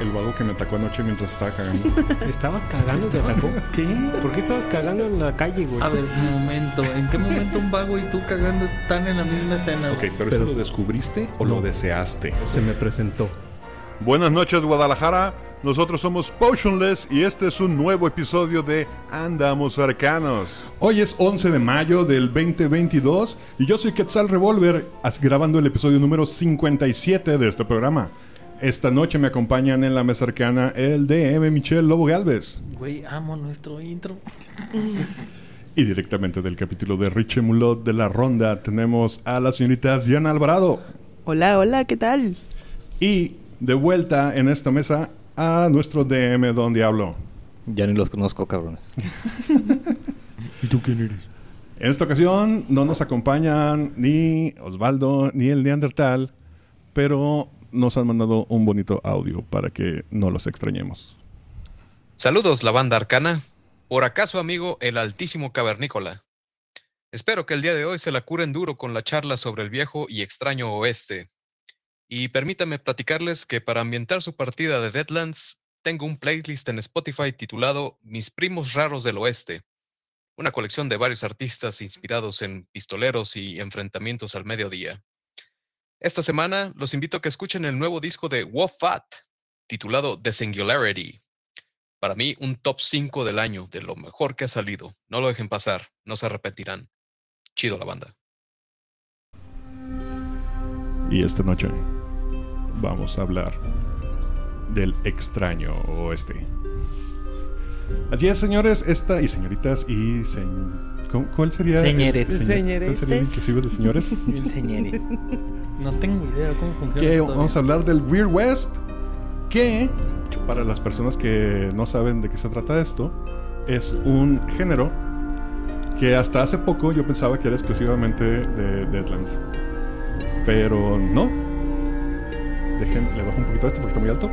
El vago que me atacó anoche mientras estaba cagando. ¿Estabas cagando? ¿Te atacó? ¿Qué? ¿Por qué estabas cagando en la calle, güey? A ver, un momento. ¿En qué momento un vago y tú cagando están en la misma escena? Ok, güey? pero, Pero- ¿eso lo descubriste o lo deseaste? Se me presentó. Buenas noches, Guadalajara. Nosotros somos Potionless y este es un nuevo episodio de Andamos Arcanos. Hoy es 11 de mayo del 2022 y yo soy Quetzal Revolver, grabando el episodio número 57 de este programa. Esta noche me acompañan en la mesa arcana el DM Michelle Lobo Galvez Güey, amo nuestro intro. y directamente del capítulo de Richie Mulot de la Ronda tenemos a la señorita Diana Alvarado. Hola, hola, ¿qué tal? Y de vuelta en esta mesa a nuestro DM Don Diablo. Ya ni los conozco, cabrones. ¿Y tú quién eres? En esta ocasión no nos acompañan ni Osvaldo ni el Neandertal, pero nos han mandado un bonito audio para que no los extrañemos. Saludos, la banda arcana. Por acaso, amigo, el altísimo cavernícola. Espero que el día de hoy se la curen duro con la charla sobre el viejo y extraño oeste. Y permítanme platicarles que para ambientar su partida de Deadlands, tengo un playlist en Spotify titulado Mis primos raros del oeste. Una colección de varios artistas inspirados en pistoleros y enfrentamientos al mediodía. Esta semana los invito a que escuchen el nuevo disco de Wofat, titulado The Singularity. Para mí, un top 5 del año, de lo mejor que ha salido. No lo dejen pasar, no se arrepentirán. Chido la banda. Y esta noche vamos a hablar del extraño oeste. Así es, señores, esta y señoritas y señ- ¿cómo- ¿Cuál sería? el- Señores. el ¿Cuál sería el inclusive de señores? Señores. No tengo idea cómo funciona que esto. vamos a hablar del Weird West, que para las personas que no saben de qué se trata esto, es un género que hasta hace poco yo pensaba que era exclusivamente de Deadlands. Pero no. Dejen, le bajo un poquito esto porque está muy alto.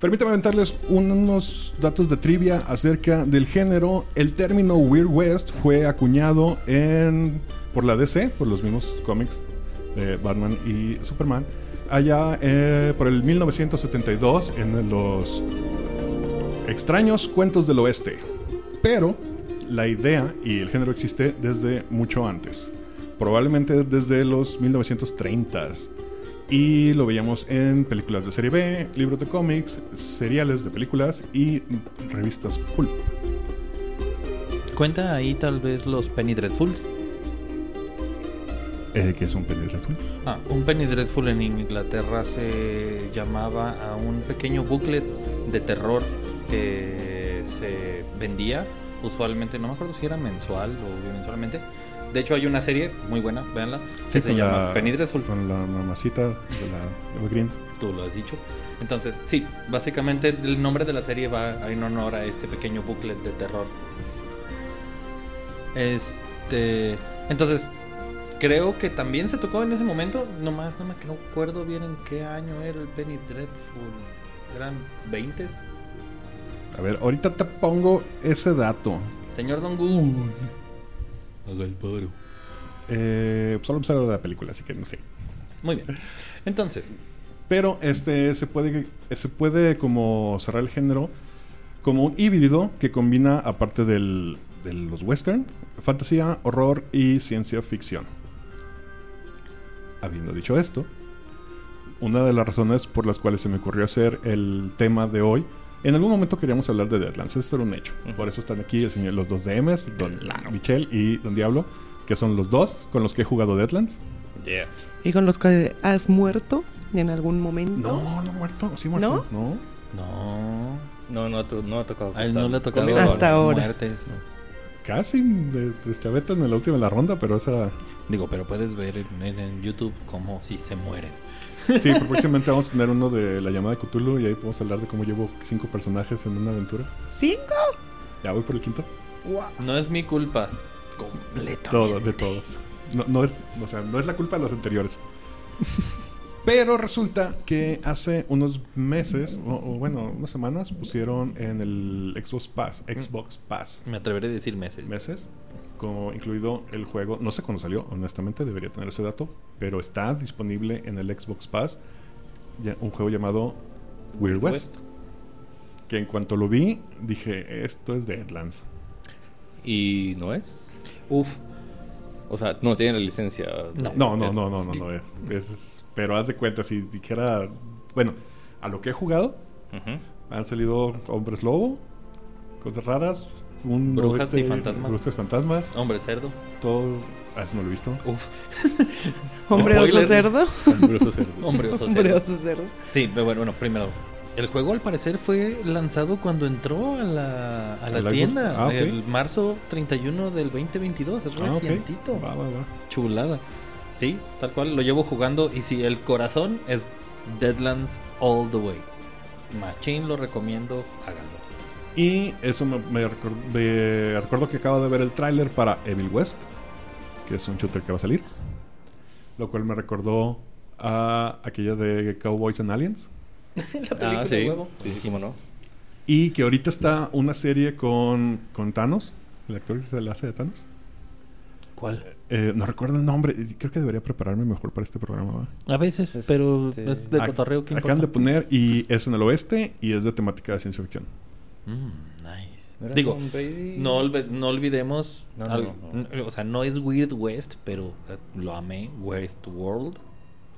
Permítame aventarles unos datos de trivia acerca del género. El término Weird West fue acuñado en, por la DC, por los mismos cómics de Batman y Superman, allá eh, por el 1972 en los extraños cuentos del oeste. Pero la idea y el género existe desde mucho antes, probablemente desde los 1930s. Y lo veíamos en películas de serie B, libros de cómics, seriales de películas y revistas pulp. Cuenta ahí tal vez los Penny Dreadfuls. Eh, que es un Penny Dreadful. Ah, un Penny Dreadful en Inglaterra se llamaba a un pequeño booklet de terror que se vendía usualmente, no me acuerdo si era mensual o mensualmente. De hecho hay una serie muy buena, véanla, que Sí, se llama la- Penny Dreadful. Con la mamacita de la Evergreen. Tú lo has dicho. Entonces, sí, básicamente el nombre de la serie va en honor a este pequeño booklet de terror. Este, entonces, creo que también se tocó en ese momento. Nomás no me no acuerdo bien en qué año era el Penny Dreadful. Eran 20 A ver, ahorita te pongo ese dato. Señor Don Google. Haga el paro. Eh, solo empezar de la película, así que no sé. Muy bien. Entonces, Pero este se puede, se puede como cerrar el género como un híbrido que combina, aparte del, de los western, fantasía, horror y ciencia ficción. Habiendo dicho esto, una de las razones por las cuales se me ocurrió hacer el tema de hoy, en algún momento queríamos hablar de Deadlands, esto era un hecho. Por eso están aquí el señor- los dos DMs, Don Michel y Don Diablo, que son los dos con los que he jugado Deadlands. ¿Y con los que has muerto en algún momento? No, no muerto, sí muerto. No. no. No, no, tu- no ha tocado. A él no le ha tocado Conmigo Hasta no. ahora. muertes. Casi de, deschavetan en la última de la ronda, pero esa. Digo, pero puedes ver en, YouTube cómo si se mueren. Sí, pero próximamente vamos a tener uno de la llamada de Cthulhu y ahí podemos hablar de cómo llevo cinco personajes en una aventura. ¿Cinco? Ya voy por el quinto. No es mi culpa. Completamente. Todo, de todos. No, no es, o sea, no es la culpa de los anteriores. Pero resulta que hace unos meses, o, o bueno, unas semanas, pusieron en el Xbox Pass, Xbox Pass, Me atreveré a decir meses. meses, como incluido el juego, no sé cuándo salió, honestamente, debería tener ese dato, pero está disponible en el Xbox Pass ya- un juego llamado Weird West. Que en cuanto lo vi, dije, esto es Deadlands. ¿Y no es? Uf. O sea, no tiene la licencia. de- No, no, de- no, no, no, no. eh. Es- pero haz de cuenta, si dijera. Bueno, a lo que he jugado, Ujú. han salido hombres lobo, cosas raras, un Brujas y fantasmas. Brujas y fantasmas, Hombre cerdo. todo. Ah, eso no lo he visto. Uf. ¿Hombre oso cerdo? Hombroso cerdo. Hombre oso ¿Hombre cerdo. oso cerdo? Sí, pero bueno, bueno, primero. El juego al parecer fue lanzado cuando entró a la, a la tienda. Ah, ok. El marzo 31 del 2022. Es Ah, recientito. Va, va, va. Chulada. Sí, tal cual. Lo llevo jugando. Y si el corazón es Deadlands All the Way. Machine lo recomiendo. Háganlo. Y eso me, me recuerdo que acabo de ver el tráiler para Evil West, que es un shooter que va a salir. Lo cual me recordó a aquella de Cowboys and Aliens. Ah, sí. Sí, sí, cómo no. Y que ahorita está una serie con, con Thanos, el actor que se le hace de Thanos. ¿Cuál? Eh, no recuerdo el nombre, creo que debería prepararme mejor para este programa. A veces, Este- pero es de cotorreo que Acaban de poner y es en el oeste y es de temática de ciencia ficción. Mm, nice. ¿No era Digo, no, no olvidemos, No, no, al- no. n- o sea, no es Weird West, pero eh, lo amé, Westworld.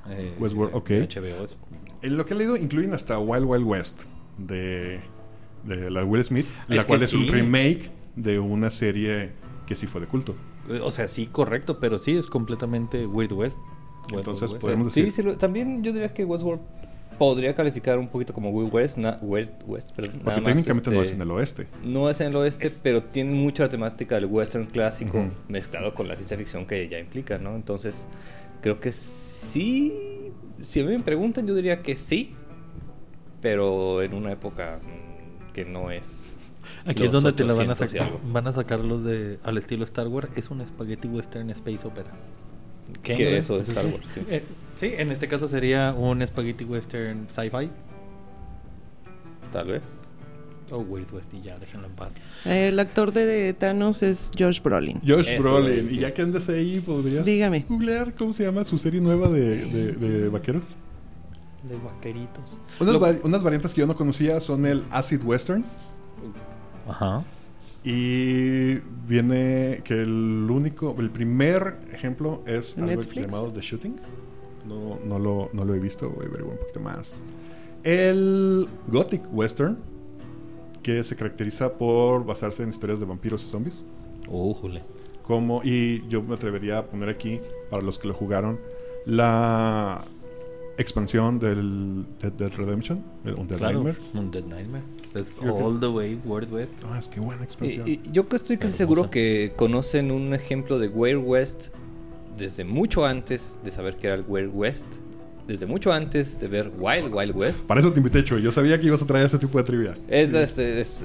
Eh, Westworld, ok. de HBO es- En lo que he leído incluyen hasta Wild Wild West de, de la Will Smith, Es la cual es un remake de una serie que sí fue de culto. O sea, sí, correcto, pero sí es completamente Weird West. Entonces, West. podemos decir... sí, lo- también yo diría que Westworld podría calificar un poquito como Wild West, na- West, nada Porque más, técnicamente no este, es en el oeste. No es en el oeste, pero tiene mucho la temática del western clásico mezclado con la ciencia ficción que ya implica, ¿no? Entonces, creo que sí. Si a mí me preguntan, yo diría que sí, pero en una época que no es. Aquí es donde te la van a 800 y sacar. Van a sacar los de al estilo Star Wars. Es un Spaghetti Western Space Opera. Que ¿Qué? eso es Star Wars. sí. Eh, sí, en este caso sería un Spaghetti Western Sci-Fi. Tal vez. O Weird West y ya, déjenlo en paz. El actor de Thanos es Josh Brolin. Josh Eso Brolin. es, sí. Y ya que andas ahí, podrías Dígame. googlear cómo se llama su serie nueva de, de- de vaqueros. De vaqueritos. Unas, Lo- vari- unas variantes que yo no conocía son el Acid Western. Ajá. Y viene que el único, el primer ejemplo es algo Netflix. llamado The Shooting. No, no, lo, no lo he visto, voy a averiguar un poquito más. El Gothic Western, que se caracteriza por basarse en historias de vampiros y zombies. Újule. Como, y yo me atrevería a poner aquí, para los que lo jugaron, la expansión del Dead Dead Redemption, el un Dead Claro. Nightmare. Un Dead Nightmare. Que- all the way Weird West. Ah, es que buena expansión. y yo que estoy casi seguro que conocen un ejemplo de Weird West desde mucho antes de saber que era el Weird West. Desde mucho antes de ver Wild Wild West. Para eso te invité, Chuy. Yo sabía que ibas a traer ese tipo de trivia. Es, es, es-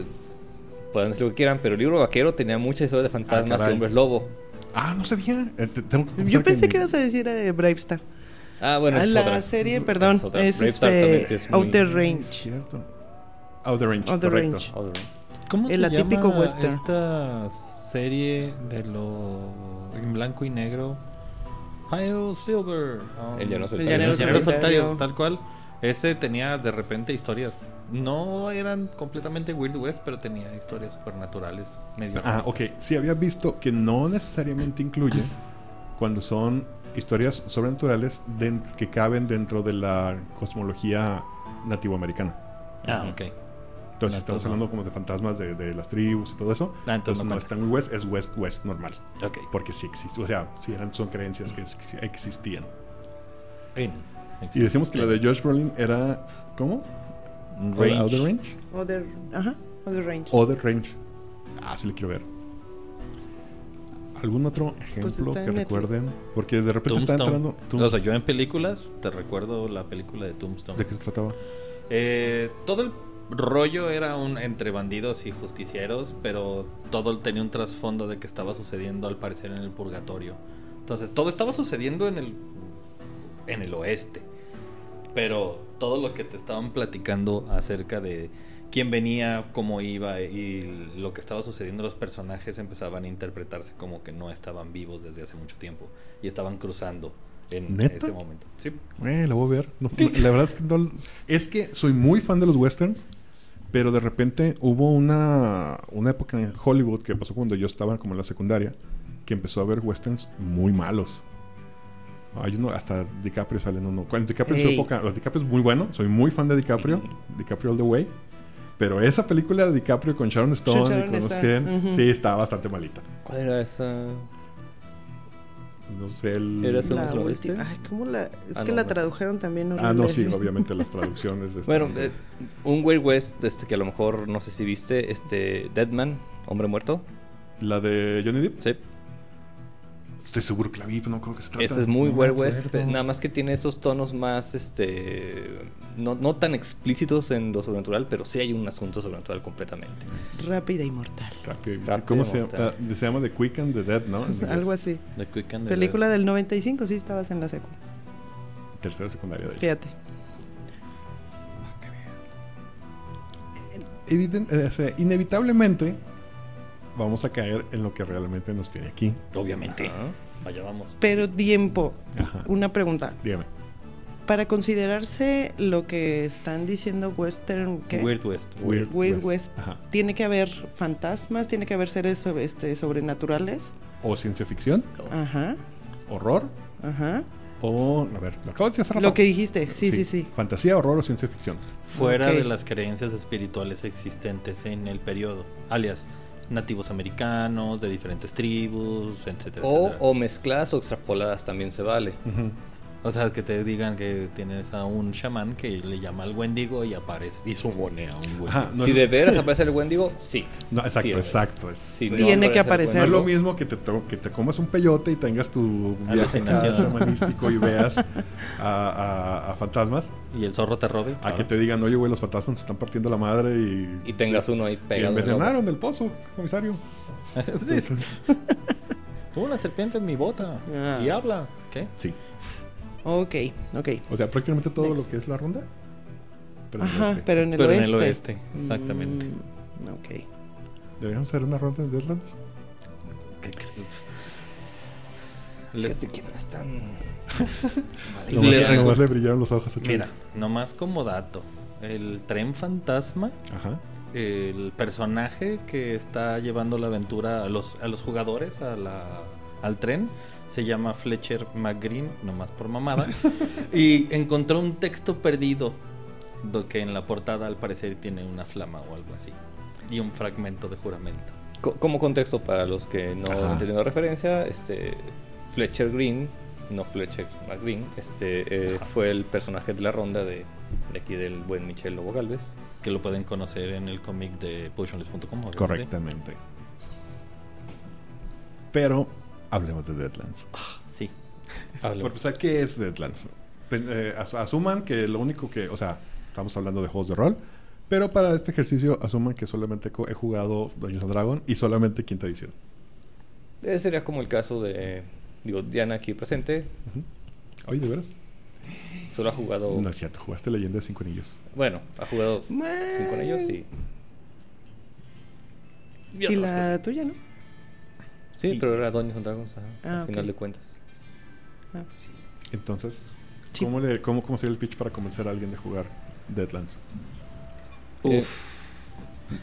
pueden decir lo que quieran, pero el libro vaquero tenía mucha historia de fantasmas Ah, y hombres lobo. Ah, no sabía. Eh, te- tengo que Yo pensé ni- que ibas a decir de Bravestar. Ah, bueno, Ah, es la otra. serie, perdón, Es otra. es este es muy- Outer Es Range. cierto. Outer Range. Outer correcto. Range. Other. ¿Cómo El se atípico llama western. esta serie de lo en blanco y negro? Hio Silver. um, El Llanero El Solitario. Llanero El Llanero Solitario. Solitario, tal cual. Ese tenía de repente historias. No eran completamente Weird West, pero tenía historias supernaturales. Medio Ah, ok. Sí, había visto que no necesariamente incluye cuando son historias sobrenaturales que caben dentro de la cosmología nativoamericana. Ah, ok. Entonces No, estamos hablando como de fantasmas de, de las tribus y todo eso. Ah, entonces entonces no no cuenta. es tan West, es West West normal. Ok. Porque sí existe. O sea, sí eran, son creencias que ex- existían. Y decimos que la de Josh Brolin era. ¿Cómo? Range. Outer Range. Other, ajá, Other Range. Other Range. Ah, sí le quiero ver. ¿Algún otro ejemplo Pues está que Netflix. recuerden? Porque de repente está Tombstone. entrando... Tom- O sea, yo en películas te recuerdo la película de Tombstone. ¿De qué se trataba? Eh, todo el rollo era un entre bandidos y justicieros, pero todo tenía un trasfondo de que estaba sucediendo al parecer en el purgatorio. Entonces, todo estaba sucediendo en el en el oeste. Pero todo lo que te estaban platicando acerca de quién venía, cómo iba y lo que estaba sucediendo los personajes empezaban a interpretarse como que no estaban vivos desde hace mucho tiempo y estaban cruzando en ¿Neta? ese momento. Sí. Eh, la voy a ver. No, la verdad es que no... Es que soy muy fan de los westerns, pero de repente hubo una, una época en Hollywood que pasó cuando yo estaba como en la secundaria, que empezó a ver westerns muy malos. Hay uno, hasta DiCaprio sale en uno. DiCaprio en su Ey. época, los DiCaprio es muy bueno, soy muy fan de DiCaprio, DiCaprio all the way. Pero esa película de DiCaprio con Sharon Stone y con los Stone, Ken, sí, está bastante malita. ¿Cuál era esa? No sé, el... Era La última. Ay, ¿cómo la...? Es Ah, que no, la no. tradujeron también horrible. Ah, no, sí, obviamente las traducciones. están- Bueno, eh, un Wild West este, que a lo mejor no sé si viste, este Deadman, Hombre Muerto. La de Johnny Depp. Sí. Estoy seguro que la vi, pero no creo que se trata. Ese es muy No Wild West, acuerdo. nada más que tiene esos tonos más, este, no, no tan explícitos en lo sobrenatural, pero sí hay un asunto sobrenatural completamente. Rápida y mortal. Rápido. Rápido, ¿Cómo se llama? mortal. Ah, se llama The Quick and the Dead, ¿no? Algo así. The Quick and the Película Dead. del 95, sí estabas en la secu. Tercera secundaria de ahí. Fíjate. Eviden- eh, o sea, inevitablemente vamos a caer en lo que realmente nos tiene aquí. Obviamente. Ajá. Allá vamos. Pero tiempo. Ajá. Una pregunta. Dígame. Para considerarse lo que están diciendo western, ¿qué? Weird West. Weird, Weird West. Ajá. ¿Tiene que haber fantasmas? ¿Tiene que haber seres sobre- este, sobrenaturales? O ciencia ficción, Ajá, horror, ajá. o. A ver, lo acabo de decir hace rato. Lo que dijiste, sí, sí, sí. Fantasía, horror o ciencia ficción. Fuera de las creencias espirituales existentes en el periodo. Alias, nativos americanos, de diferentes tribus, etcétera, O, etcétera. o mezcladas o extrapoladas también se vale. O sea, que te digan que tienes a un chamán que le llama al Wendigo y aparece y suponea a un Wendigo. Ajá, no si es- de veras aparece el Wendigo, sí. No, exacto, Sí, es. exacto. Es, Si sí. no Tiene que aparece el No es lo mismo que te, que te comas un peyote y tengas tu viaje shamanístico y veas a, a- a fantasmas. Y el zorro te robe. A que te digan, oye, güey, los fantasmas se están partiendo la madre y... Y tengas uno ahí y pegado. en el ojo. envenenaron del pozo, comisario. Sí. Tuvo una serpiente en mi bota Ah. y habla. ¿Qué? Sí. Ok, ok. O sea, prácticamente todo Next. lo que es la ronda. Pero en Ajá, este. pero en el Pero en oeste. el oeste, exactamente. Mm, ok. ¿Deberíamos hacer una ronda en Deadlands? ¿Qué crees? Les- Fíjate que no es tan... Le Nomás, le brillaron los ojos. Mira, nomás como dato. El tren fantasma, Ajá. el personaje que está llevando la aventura a los, a los jugadores a la, al tren, se llama Fletcher McGreen, nomás por mamada. y encontró un texto perdido, do- que en la portada al parecer tiene una flama o algo así. Y un fragmento de juramento. Co- Como contexto para los que no han tenido referencia, este Fletcher Green, no Fletcher McGreen, este eh, fue el personaje de la ronda de, de aquí del buen Michel Lobo Galvez. Que lo pueden conocer en el cómic de potionless.com. Correctamente. Pero hablemos de Deadlands. Sí. Habla- Por empezar, ¿qué es Deadlands? Eh, as- asuman que lo único que, o sea, estamos hablando de juegos de rol, pero para este ejercicio asuman que solamente he jugado Dungeons and Dragon y solamente quinta edición. Ese sería como el caso de, digo, Diana aquí presente, Oye, ¿de veras? solo ha jugado, No es cierto, jugaste Leyenda de Cinco Anillos. bueno, ha jugado cinco con ellos y... Y otras la tuya, ¿no? Sí, pero era Dungeons and Dragons, ajá, Ah, al final ok. de cuentas. Ah, pues sí. Entonces, Sí. ¿cómo, le, cómo, ¿cómo sería el pitch para convencer a alguien de jugar Deadlands? Eh, Uf.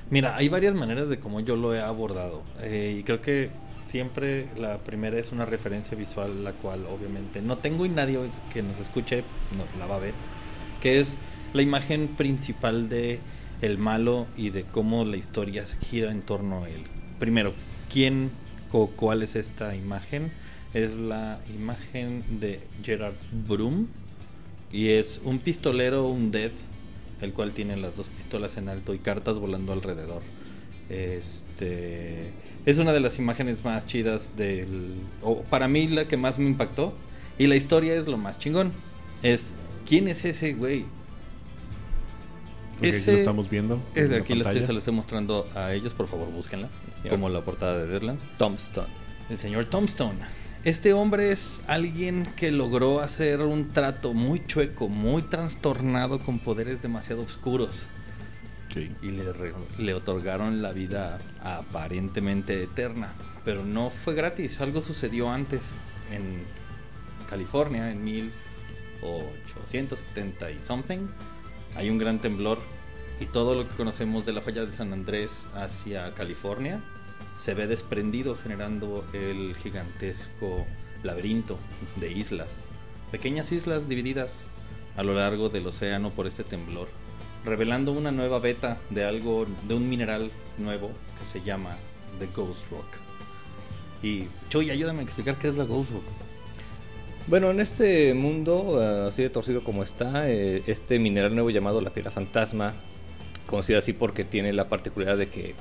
Mira, hay varias maneras de cómo yo lo he abordado. Eh, y creo que siempre la primera es una referencia visual, la cual obviamente no tengo y nadie que nos escuche no la va a ver. Que es la imagen principal de el malo y de cómo la historia se gira en torno a él. Primero, ¿quién cuál es esta imagen? Es la imagen de Gerard Broom y es un pistolero, un death, el cual tiene las dos pistolas en alto y cartas volando alrededor. Este es una de las imágenes más chidas del o para mí la que más me impactó y la historia es lo más chingón. Es quién es ese güey. Ok, Ese- lo estamos viendo. Es aquí pantalla. se lo estoy mostrando a ellos, por favor, búsquenla. Como la portada de Deadlands. Tombstone. El señor Tombstone. Este hombre es alguien que logró hacer un trato muy chueco, muy trastornado con poderes demasiado oscuros. Ok. Y le, re- le otorgaron la vida aparentemente eterna. Pero no fue gratis, algo sucedió antes en California en 1870 y something. Hay un gran temblor y todo lo que conocemos de la falla de San Andrés hacia California se ve desprendido generando el gigantesco laberinto de islas. Pequeñas islas divididas a lo largo del océano por este temblor, revelando una nueva beta de algo, de un mineral nuevo que se llama The Ghost Rock. Y Chuy, ayúdame a explicar qué es la Ghost Rock. Bueno, en este mundo, eh, así de torcido como está, eh, este mineral nuevo llamado la piedra fantasma, conocida así porque tiene la particularidad de que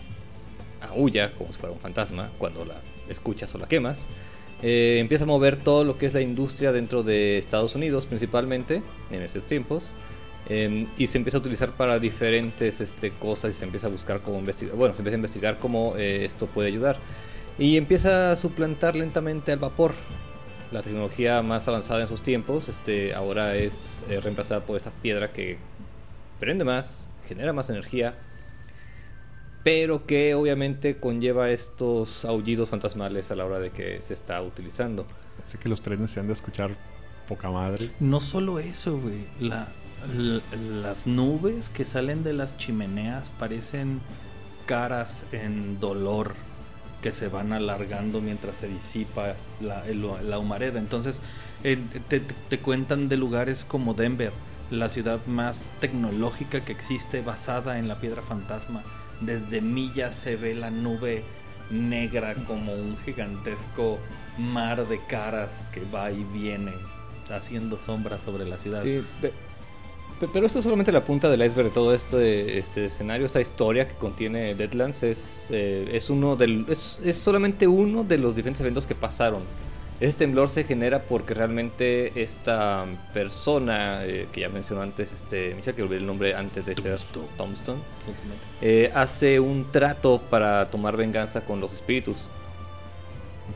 aúlla como si fuera un fantasma cuando la escuchas o la quemas, eh, empieza a mover todo lo que es la industria dentro de Estados Unidos principalmente en estos tiempos. eh, y se empieza a utilizar para diferentes este, cosas y se empieza a buscar cómo investigar. Bueno, se empieza a investigar cómo eh, esto puede ayudar. Y empieza a suplantar lentamente al vapor la tecnología más avanzada en sus tiempos este, ahora es eh, reemplazada por esta piedra que prende más, genera más energía, pero que obviamente conlleva estos aullidos fantasmales a la hora de que se está utilizando. Sé que los trenes se han de escuchar poca madre. No solo eso, güey. La, las nubes que salen de las chimeneas parecen caras en dolor que se van alargando mientras se disipa la, la humareda. Entonces, te, te- cuentan de lugares como Denver, la ciudad más tecnológica que existe, basada en la piedra fantasma. Desde millas se ve la nube negra como un gigantesco mar de caras que va y viene haciendo sombras sobre la ciudad. Sí, pe- pero esto es solamente la punta del iceberg de todo este, este escenario, esta historia que contiene Deadlands es, eh, es uno del, es, es solamente uno de los diferentes eventos que pasaron. Este temblor se genera porque realmente esta persona eh, que ya mencionó antes, este, Michelle, que olvidé el nombre antes de ser. Tombstone, eh, hace un trato para tomar venganza con los espíritus.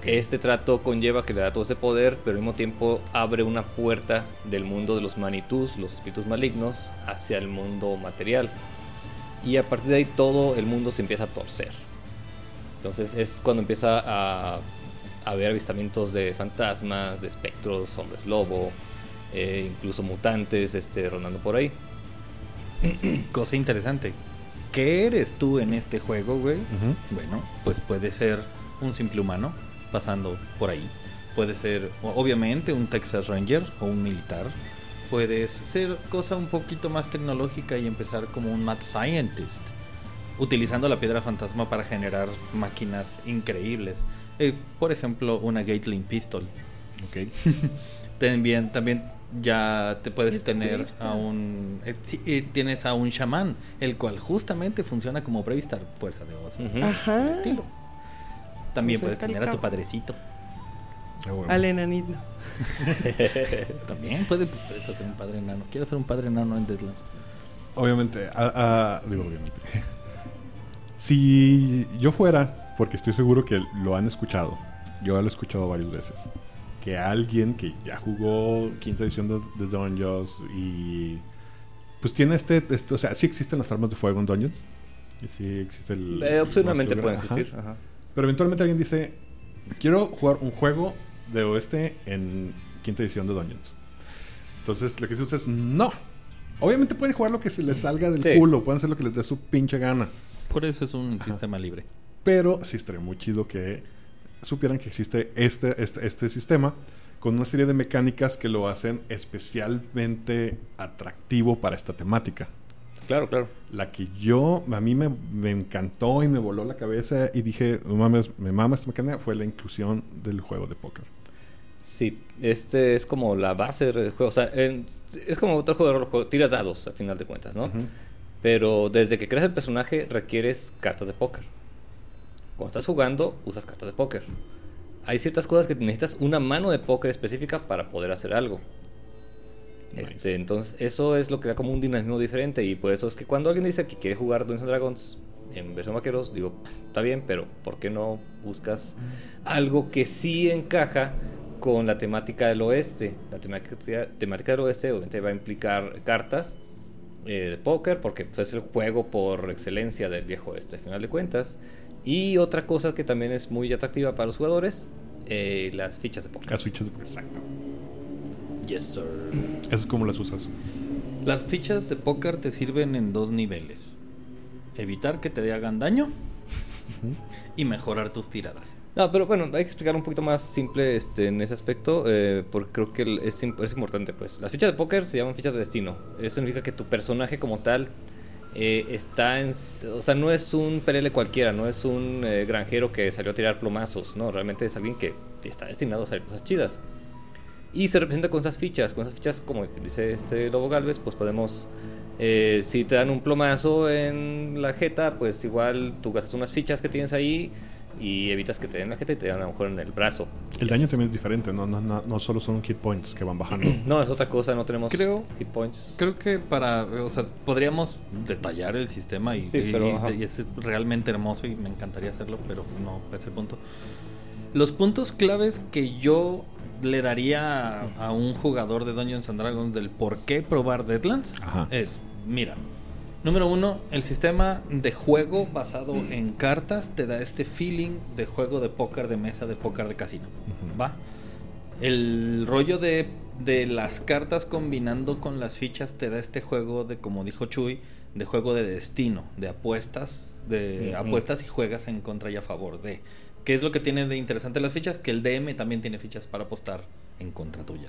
Este trato conlleva que le da todo ese poder, pero al mismo tiempo abre una puerta del mundo de los manitús, los espíritus malignos, hacia el mundo material. Y a partir de ahí todo el mundo se empieza a torcer. Entonces es cuando empieza a, a haber avistamientos de fantasmas, de espectros, hombres lobo, eh, incluso mutantes este, rondando por ahí. Cosa interesante. ¿Qué eres tú en este juego, güey? Bueno, pues puede ser un simple humano pasando por ahí. Puede ser, obviamente, un Texas Ranger o un militar. Puedes ser cosa un poquito más tecnológica y empezar como un Mad Scientist. Utilizando la piedra fantasma para generar máquinas increíbles. Eh, por ejemplo, una Gatling Pistol. Ok. También, también ya te puedes Es tener Bravestar. a un... eh, sí, eh, tienes a un chamán, el cual justamente funciona como Bravestar, fuerza de oso. Ujú. Ajá. el estilo. También Pues puedes tener a tu padrecito. Ah, bueno. Al enanito. También puedes, puedes hacer un padre enano. Quiero ser un padre enano en Deadlands. Obviamente, a- a- digo obviamente. si yo fuera, porque estoy seguro que lo han escuchado, yo lo he escuchado varias veces, que alguien que ya jugó quinta edición de, de Dungeons y pues tiene este, este- o sea, sí existen las armas de fuego en Dungeons. Y sí existe el... Eh, pueden ajá. existir. ajá. Pero eventualmente alguien dice, quiero jugar un juego de oeste en quinta edición de Dungeons. Entonces lo que dice es, no. Obviamente pueden jugar lo que se les salga del Sí. culo, pueden hacer lo que les dé su pinche gana. Por eso es un sistema libre. Pero sí estaría muy chido que supieran que existe este, este, este sistema con una serie de mecánicas que lo hacen especialmente atractivo para esta temática. Claro, claro. La que yo, a mí me, me encantó y me voló la cabeza y dije, no mames, me mama esta mecánica, fue la inclusión del juego de póker. Sí, este es como la base del juego. O sea, en- es como otro juego de rol, tiras dados al final de cuentas, ¿no? Pero desde que creas el personaje requieres cartas de póker. Cuando estás jugando, usas cartas de póker. Hay ciertas cosas que necesitas una mano de póker específica para poder hacer algo. Este, entonces, eso es lo que da como un dinamismo diferente. Y por eso es que cuando alguien dice que quiere jugar Dungeons Dragons en versión vaqueros, digo, está bien, pero ¿por qué no buscas algo que sí encaja con la temática del oeste? La temática, temática del oeste obviamente va a implicar cartas eh, de póker, porque pues, es el juego por excelencia del viejo oeste, al final de cuentas. Y otra cosa que también es muy atractiva para los jugadores, eh, las fichas de póker. Las fichas, exacto. Yes, sir. Esas es como las usas. Las fichas de póker te sirven en dos niveles. Evitar que te hagan daño y mejorar tus tiradas. No, pero bueno, hay que explicar un poquito más simple este, en ese aspecto, eh, porque creo que es, es importante. Pues las fichas de póker se llaman fichas de destino. Eso significa que tu personaje como tal eh, está en, o sea, no es un PLL cualquiera, no es un eh, granjero que salió a tirar plomazos, no, realmente es alguien que está destinado a hacer cosas chidas. Y se representa con esas fichas, con esas fichas, como dice este Lobo Galvez, pues podemos, eh, si te dan un plomazo en la jeta, pues igual tú gastas unas fichas que tienes ahí y evitas que te den en la jeta y te dan a lo mejor en el brazo. El daño también es diferente, no, no, no, no solo son hit points que van bajando. No, es otra cosa, no tenemos Creo- hit points. Creo que para, o sea, podríamos detallar el sistema y, Sí, y- pero, y- ajá. y es realmente hermoso y me encantaría hacerlo, pero no es el punto. Los puntos claves que yo le daría a, a un jugador de Dungeons and Dragons del por qué probar Deadlands Ajá. es, mira, número uno, el sistema de juego basado en cartas te da este feeling de juego de póker de mesa, de póker de casino. ¿va? El rollo de, de las cartas combinando con las fichas te da este juego de, como dijo Chuy, de juego de destino, de apuestas, de apuestas y juegas en contra y a favor de. ¿Qué es lo que tiene de interesante las fichas? Que el DM también tiene fichas para apostar en contra tuya.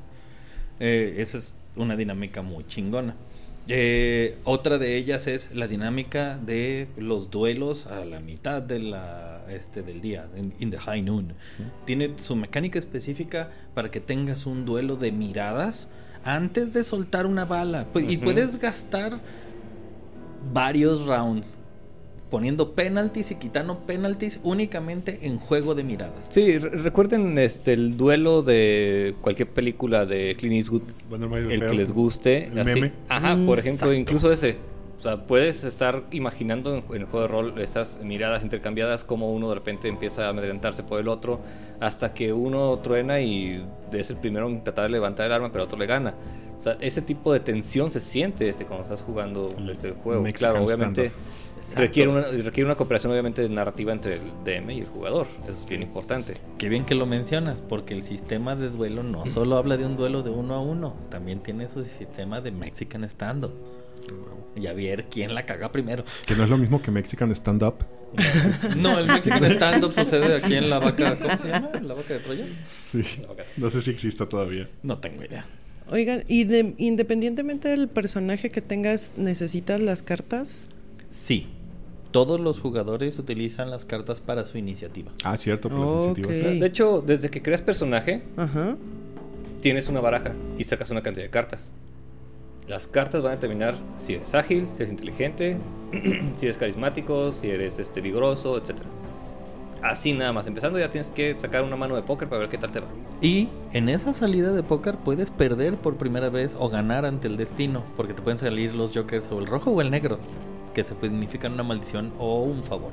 Eh, esa es una dinámica muy chingona. Eh, otra de ellas es la dinámica de los duelos a la mitad de la, este, del día, in, in the high noon. Tiene su mecánica específica para que tengas un duelo de miradas antes de soltar una bala. Y puedes gastar varios rounds poniendo penalties y quitando penalties únicamente en juego de miradas. Sí, re- recuerden este, el duelo de cualquier película de Clint Eastwood, Bueno, el el que les guste. El meme. Ajá, Mm, por ejemplo, exacto. incluso ese. O sea, puedes estar imaginando en, en el juego de rol esas miradas intercambiadas, como uno de repente empieza a amedrentarse por el otro, hasta que uno truena y es el primero en tratar de levantar el arma, pero otro le gana. O sea, ese tipo de tensión se siente este, cuando estás jugando El este juego. Mexican claro, obviamente standoff. Requiere una, requiere una cooperación obviamente narrativa entre el DM y el jugador. Eso es bien importante. Qué bien que lo mencionas, porque el sistema de duelo no solo habla de un duelo de uno a uno, también tiene su sistema de Mexican Stand-up. Y a ver quién la caga primero. Que no es lo mismo que Mexican Stand Up. No, el Mexican Stand-up sucede aquí en la vaca. ¿Cómo se llama? ¿La vaca de Troya? Sí. No sé si exista todavía. No tengo idea. Oigan, y de- independientemente del personaje que tengas, ¿necesitas las cartas? Sí. Todos los jugadores utilizan las cartas para su iniciativa. Ah, cierto, por las Ok. iniciativas. De hecho, desde que creas personaje, Ajá. tienes una baraja y sacas una cantidad de cartas. Las cartas van a determinar si eres ágil, si eres inteligente, si eres carismático, si eres este, vigoroso, etc. Así nada más. Empezando ya tienes que sacar una mano de póker para ver qué tal te va. Y en esa salida de póker puedes perder por primera vez o ganar ante el destino, porque te pueden salir los jokers o el rojo o el negro, que se significan una maldición o un favor.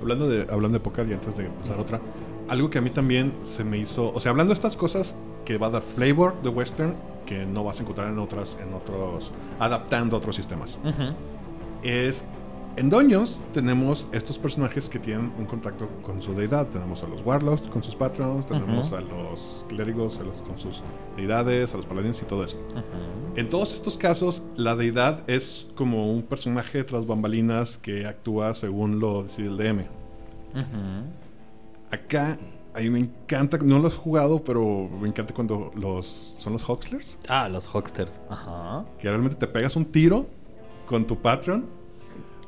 Hablando de, hablando de y antes de pasar otra, algo que a mí también se me hizo, o sea, hablando de estas cosas que va a dar flavor de western que no vas a encontrar en otras, en otros, adaptando a otros sistemas, es en Dungeons tenemos estos personajes que tienen un contacto con su deidad. Tenemos a los warlocks con sus patrons, tenemos a los clérigos a los, con sus deidades, a los paladines y todo eso. En todos estos casos, la deidad es como un personaje tras bambalinas que actúa según lo decide el DM. Acá, a mí me encanta, no lo he jugado, pero me encanta cuando los son los Hoxlers, Ah, los Hucksters. Ajá. que realmente te pegas un tiro con tu patron.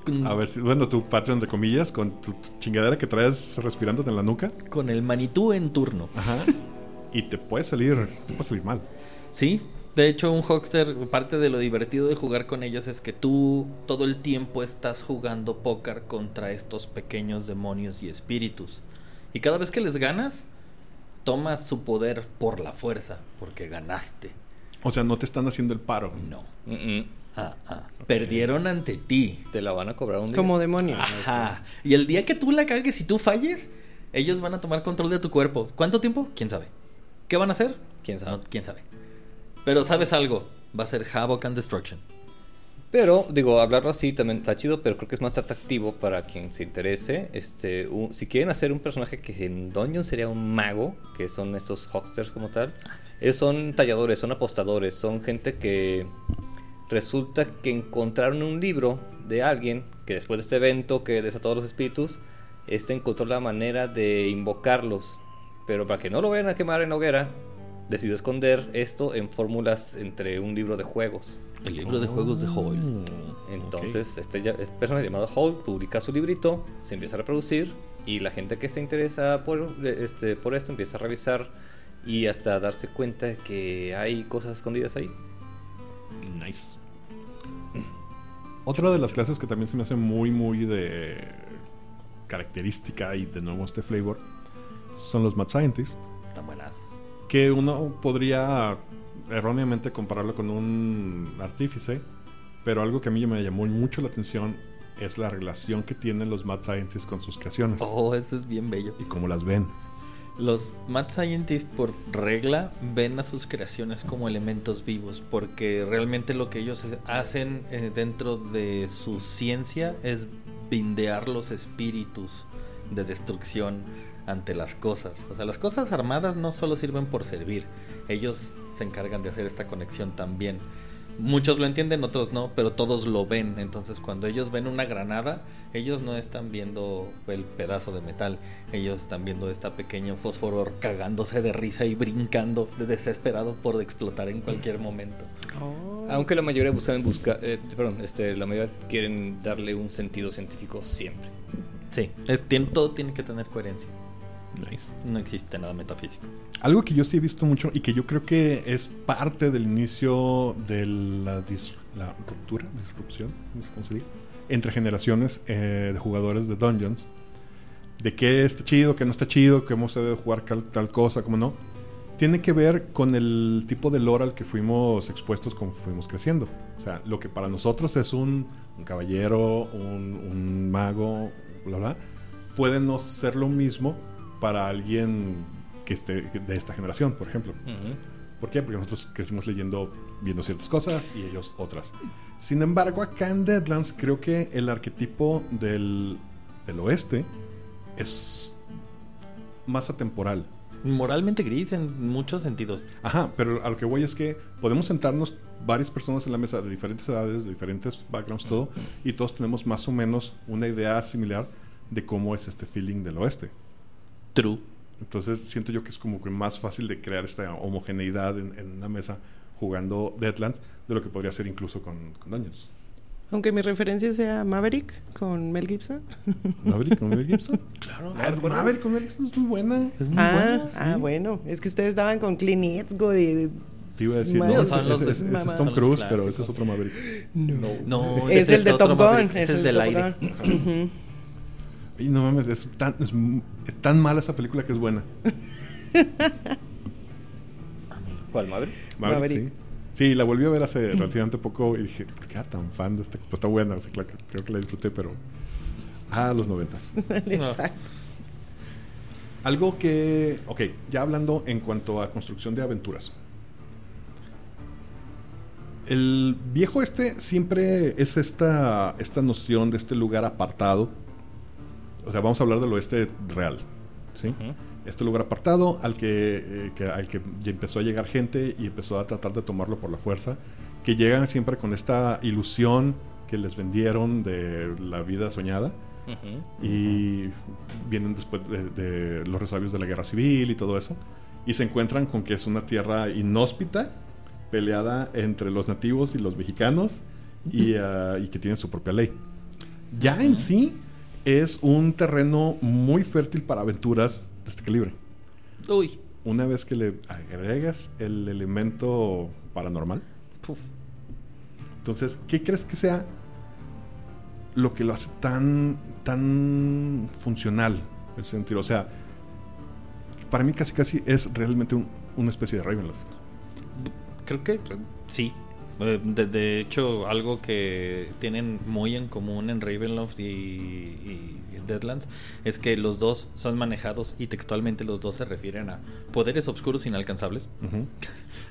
Con, A ver si, bueno, tu patron de comillas, con tu chingadera que traes respirándote en la nuca. con el manitú en turno. Ajá. Y te puede salir, te puede salir mal. Sí, De hecho, un Hogster, parte de lo divertido de jugar con ellos es que tú todo el tiempo estás jugando póker contra estos pequeños demonios y espíritus. Y cada vez que les ganas, tomas su poder por la fuerza, porque ganaste. O sea, no te están haciendo el paro. No. Mm, mm. Ah, ah. Perdieron ante ti. Te la van a cobrar un día. Como demonios. Ajá. Y el día que tú la cagues y tú falles, ellos van a tomar control de tu cuerpo. ¿Cuánto tiempo? ¿Quién sabe? ¿Qué van a hacer? ¿Quién sabe? No, ¿Quién sabe? Pero sabes algo, va a ser Havoc and Destruction. Pero, digo, hablarlo así también está chido, pero creo que es más atractivo para quien se interese. Este, un- si quieren hacer un personaje que en Dungeon sería un mago, que son estos Hogsters como tal, ellos son talladores, son apostadores, son gente que resulta que encontraron un libro de alguien que después de este evento que desató a los espíritus, este encontró la manera de invocarlos. Pero para que no lo vayan a quemar en hoguera, decidió esconder esto en fórmulas entre un libro de juegos. El libro de juegos de Hoyle. Entonces, este, ya- este personaje llamado Hall publica su librito, se empieza a reproducir y la gente que se interesa por, este, por esto empieza a revisar y hasta darse cuenta de que hay cosas escondidas ahí. Nice. Otra de las clases que también se me hace muy, muy de característica y de nuevo este flavor son los Mad Scientists. Están buenas. Que uno podría erróneamente compararlo con un artífice, pero algo que a mí me llamó mucho la atención es la relación que tienen los Mad Scientists con sus creaciones Oh, eso es bien bello. y cómo las ven. Los Mad Scientists, por regla, ven a sus creaciones como elementos vivos, porque realmente lo que ellos hacen eh, dentro de su ciencia es vindear los espíritus de destrucción ante las cosas. O sea, las cosas armadas no solo sirven por servir, ellos se encargan de hacer esta conexión también. Muchos lo entienden, otros no, pero todos lo ven. Entonces, cuando ellos ven una granada, ellos no están viendo el pedazo de metal, ellos están viendo esta pequeño fósforo cagándose de risa y brincando de desesperado por explotar en cualquier momento. Oh. Aunque la mayoría buscan busca, eh, perdón, este, la mayoría quieren darle un sentido científico siempre. Sí, es, tiene- todo tiene que tener coherencia. Nice. No existe nada metafísico. Algo que yo sí he visto mucho y que yo creo que es parte del inicio de la, dis- la ruptura, disrupción, cómo se diga, entre generaciones eh, de jugadores de Dungeons, de qué está chido, qué no está chido, cómo se debe jugar tal cosa, cómo no, tiene que ver con el tipo de lore al que fuimos expuestos conforme fuimos creciendo. O sea, lo que para nosotros es un, un caballero, un, un mago, bla, bla, puede no ser lo mismo para alguien que esté de esta generación, por ejemplo. Ujú. ¿Por qué? Porque nosotros crecimos leyendo, viendo ciertas cosas y ellos otras. Sin embargo, acá en Deadlands creo que el arquetipo del, del oeste es más atemporal. Moralmente gris en muchos sentidos. Ajá, pero a lo que voy es que podemos sentarnos varias personas en la mesa de diferentes edades, de diferentes backgrounds, todo, y todos tenemos más o menos una idea similar de cómo es este feeling del oeste. True. Entonces siento yo que es como que más fácil de crear esta homogeneidad en, en una mesa jugando Deadlands de lo que podría ser incluso con, con Dungeons. Aunque mi referencia sea Maverick con Mel Gibson. Maverick con Mel Gibson. Claro. Ah, Maverick con Mel Gibson es muy buena. Es muy ah, buena. ah, bueno. Es que ustedes daban con Clint Eastwood y... Te iba a decir, no, son ese, los de- ese- ese mamá. es Tom Cruise, pero ese es otro Maverick. No, es ese el de Top Gun. Es Ese es el del de aire. Y no mames, es tan, es, tan mala esa película que es buena. ¿Cuál, Maverick? Maverick. Sí. Sí, la volví a ver hace relativamente poco y dije, ¿por qué era tan fan de esta? Pues está buena, o sea, claro creo que la disfruté, pero... Ah, los noventas. Exacto. Algo que... Ok, ya hablando en cuanto a construcción de aventuras. El viejo este siempre es esta, esta noción de este lugar apartado. O sea, vamos a hablar del oeste real. ¿sí? Ujú. Este lugar apartado al que, eh, que- al que empezó a llegar gente y empezó a tratar de tomarlo por la fuerza. Que llegan siempre con esta ilusión que les vendieron de la vida soñada. Ujú. Y vienen después de, de los resabios de la guerra civil y todo eso. Y se encuentran con que es una tierra inhóspita, peleada entre los nativos y los mexicanos, y, ah, y que tienen su propia ley. Ya en sí es un terreno muy fértil para aventuras de este calibre. Uy. Una vez que le agregas el elemento paranormal. Puf. Entonces, ¿qué crees que sea lo que lo hace tan, tan funcional? En sentido, o sea, para mí casi casi es realmente un- una especie de Ravenloft. Creo que sí. De, de hecho, algo que tienen muy en común en Ravenloft y, y Deadlands es que los dos son manejados y textualmente los dos se refieren a poderes oscuros inalcanzables.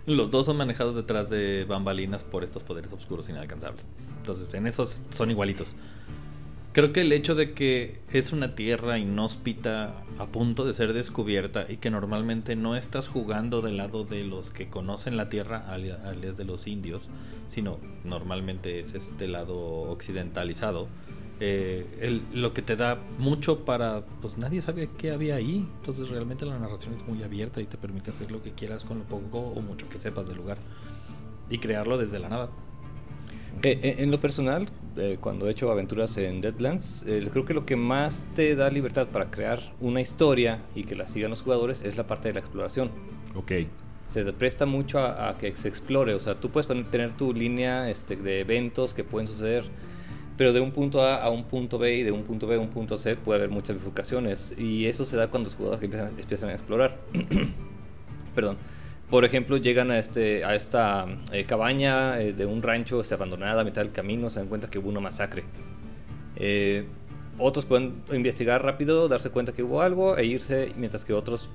Los dos son manejados detrás de bambalinas por estos poderes oscuros inalcanzables. Entonces, en esos son igualitos. Creo que el hecho de que es una tierra inhóspita a punto de ser descubierta y que normalmente no estás jugando del lado de los que conocen la tierra, alia- alias de los indios, sino normalmente es este lado occidentalizado, eh, lo que te da mucho para, pues nadie sabe qué había ahí, entonces realmente la narración es muy abierta y te permite hacer lo que quieras con lo poco o mucho que sepas del lugar y crearlo desde la nada. Eh, eh, en lo personal, eh, cuando he hecho aventuras en Deadlands, eh, creo que lo que más te da libertad para crear una historia y que la sigan los jugadores es la parte de la exploración. Ok. Se presta mucho a, a que se explore, o sea, tú puedes tener tu línea este, de eventos que pueden suceder, pero de un punto A a un punto B y de un punto B a un punto C puede haber muchas bifurcaciones y eso se da cuando los jugadores empiezan, empiezan a explorar. Perdón. Por ejemplo, llegan a, este, a esta eh, cabaña eh, de un rancho este, abandonada a mitad del camino, se dan cuenta que hubo una masacre. Eh, otros pueden investigar rápido, darse cuenta que hubo algo e irse, mientras que otros,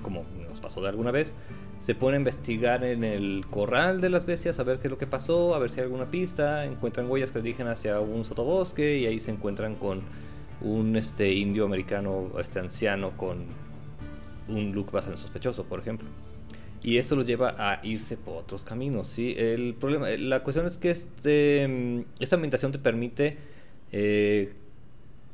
como nos pasó de alguna vez, se ponen a investigar en el corral de las bestias a ver qué es lo que pasó, a ver si hay alguna pista, encuentran huellas que dirigen hacia un sotobosque y ahí se encuentran con un este, indio americano este, anciano con un look bastante sospechoso, por ejemplo. Y eso los lleva a irse por otros caminos, ¿sí? El problema, la cuestión es que este, mm, esta ambientación te permite eh,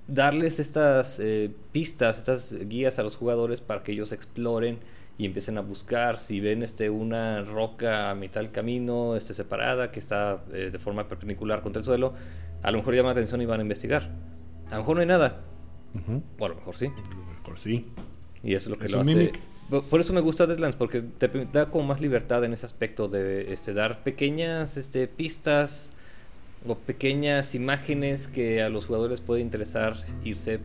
darles estas eh, pistas, estas guías a los jugadores para que ellos exploren y empiecen a buscar. Si ven este, una roca a mitad del camino, este, separada, que está eh, de forma perpendicular contra el suelo, a lo mejor llama la atención y van a investigar. A lo mejor no hay nada, Ujú. o a lo mejor sí. Mejor sí. Y eso es lo que Es lo hace. mimic. Por- eso me gusta Deadlands, porque te da como más libertad en ese aspecto de este, dar pequeñas este, pistas o pequeñas imágenes que a los jugadores puede interesar irse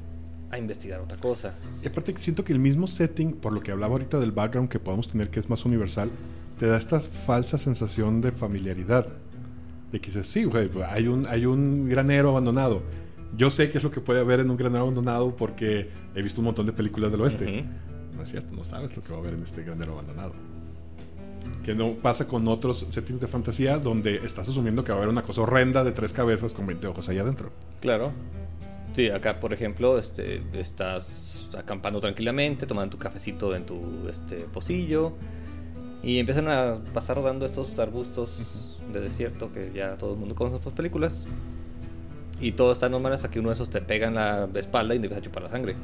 a investigar otra cosa. Y aparte siento que el mismo setting, por lo que hablaba ahorita del background que podemos tener que es más universal, te da esta falsa sensación de familiaridad. De que dices, sí, güey, hay un, hay un granero abandonado. Yo sé qué es lo que puede haber en un granero abandonado porque he visto un montón de películas del oeste. Ujú. No es cierto, no sabes lo que va a haber en este granero abandonado. Que no pasa con otros settings de fantasía donde estás asumiendo que va a haber una cosa horrenda de tres cabezas con 20 ojos allá adentro. Claro. Sí, acá por ejemplo, este, estás acampando tranquilamente, tomando tu cafecito en tu este, pocillo y empiezan a pasar rodando estos arbustos de desierto que ya todo el mundo conoce por películas. Y todo está normal hasta que uno de esos te pega en la espalda y te empieza a chupar la sangre.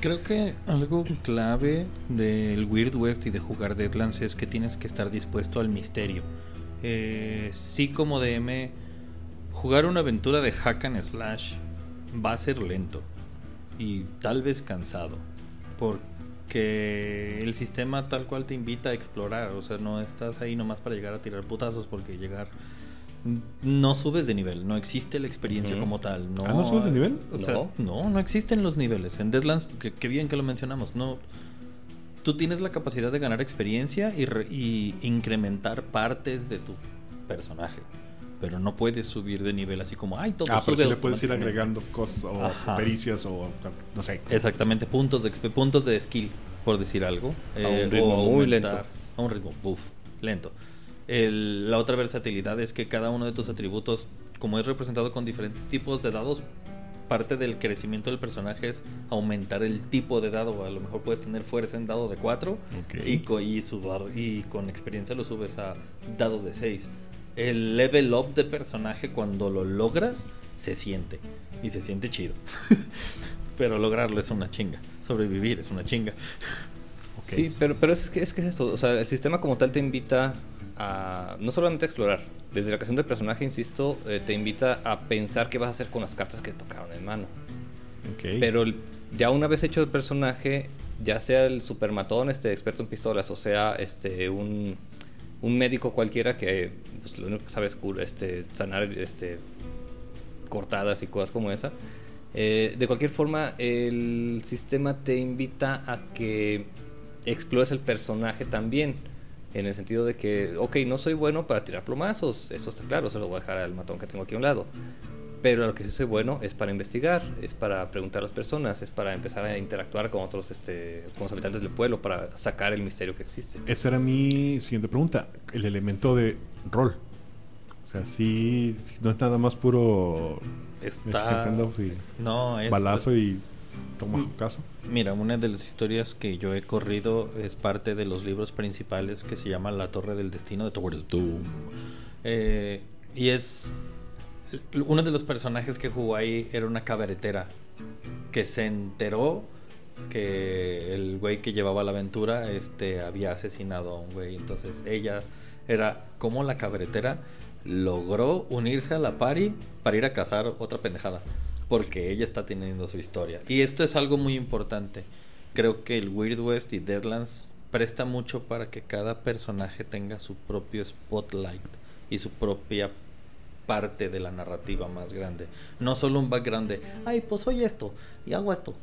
Creo que algo clave del Weird West y de jugar Deadlands es que tienes que estar dispuesto al misterio. Eh, sí, como DM, jugar una aventura de hack and slash va a ser lento y tal vez cansado. Porque el sistema tal cual te invita a explorar. O sea, no estás ahí nomás para llegar a tirar putazos porque llegar... No subes de nivel, no existe la experiencia como tal. No, ¿Ah, no subes de nivel? O sea, No. no, no existen los niveles. En Deadlands, que, que bien que lo mencionamos, no. Tú tienes la capacidad de ganar experiencia y, re- y incrementar partes de tu personaje. Pero no puedes subir de nivel así como, ay, todo Ah, pero sí le puedes ir automáticamente". agregando cosas o Ajá. pericias o no sé. Exactamente, puntos de, puntos de skill, por decir algo. eh, A un ritmo o muy lento. A un ritmo, buf, lento. El- la otra versatilidad es que cada uno de tus atributos, como es representado con diferentes tipos de dados, parte del crecimiento del personaje es aumentar el tipo de dado. A lo mejor puedes tener fuerza en dado de 4 Ok. y, co- y, subar- y con experiencia lo subes a dado de 6. El level up de personaje cuando lo logras se siente y se siente chido. Pero lograrlo es una chinga. Sobrevivir es una chinga. Sí, pero, pero es, que, es que es eso. O sea, el sistema como tal te invita a no solamente a explorar. Desde la creación del personaje, insisto, eh, te invita a pensar qué vas a hacer con las cartas que tocaron en mano. Ok. Pero ya una vez hecho el personaje, ya sea el supermatón, este experto en pistolas, o sea, este un, un médico cualquiera que pues, lo único que sabe es este, sanar este, cortadas y cosas como esa. Eh, de cualquier forma, el sistema te invita a que explores el personaje también. En el sentido de que, ok, no soy bueno para tirar plomazos, eso está claro, se lo voy a dejar al matón que tengo aquí a un lado. Pero lo que sí soy bueno es para investigar, es para preguntar a las personas, es para empezar a interactuar con otros, este, con los habitantes del pueblo, para sacar el misterio que existe. Esa era mi siguiente pregunta. El elemento de rol. O sea, sí, sí, no es nada más puro Está... y No, es... balazo y toma caso. Mira, una de las historias que yo he corrido es parte de los libros principales que se llama La Torre del Destino de Tower Doom. Eh, y es. Uno de los personajes que jugó ahí era una cabaretera que se enteró que el güey que llevaba la aventura este, había asesinado a un güey. Entonces ella era como la cabaretera logró unirse a la pari para ir a cazar otra pendejada. Porque ella está teniendo su historia. Y esto es algo muy importante. Creo que el Weird West y Deadlands presta mucho para que cada personaje tenga su propio spotlight y su propia parte de la narrativa más grande. No solo un background de, ay, pues soy esto y hago esto.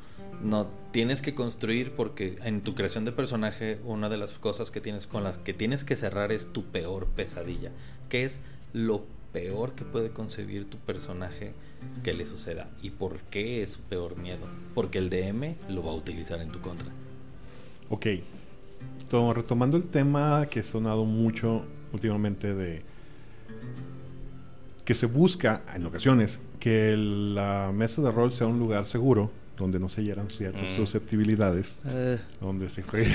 No, tienes que construir porque en tu creación de personaje una de las cosas que tienes con las que tienes que cerrar es tu peor pesadilla, que es lo peor que puede concebir tu personaje que le suceda. ¿Y por qué es su peor miedo? Porque el DM lo va a utilizar en tu contra. Ok. To- retomando el tema que ha sonado mucho últimamente de que se busca en ocasiones que el- la mesa de rol sea un lugar seguro donde no se hieran ciertas Mm. susceptibilidades, donde se juegue.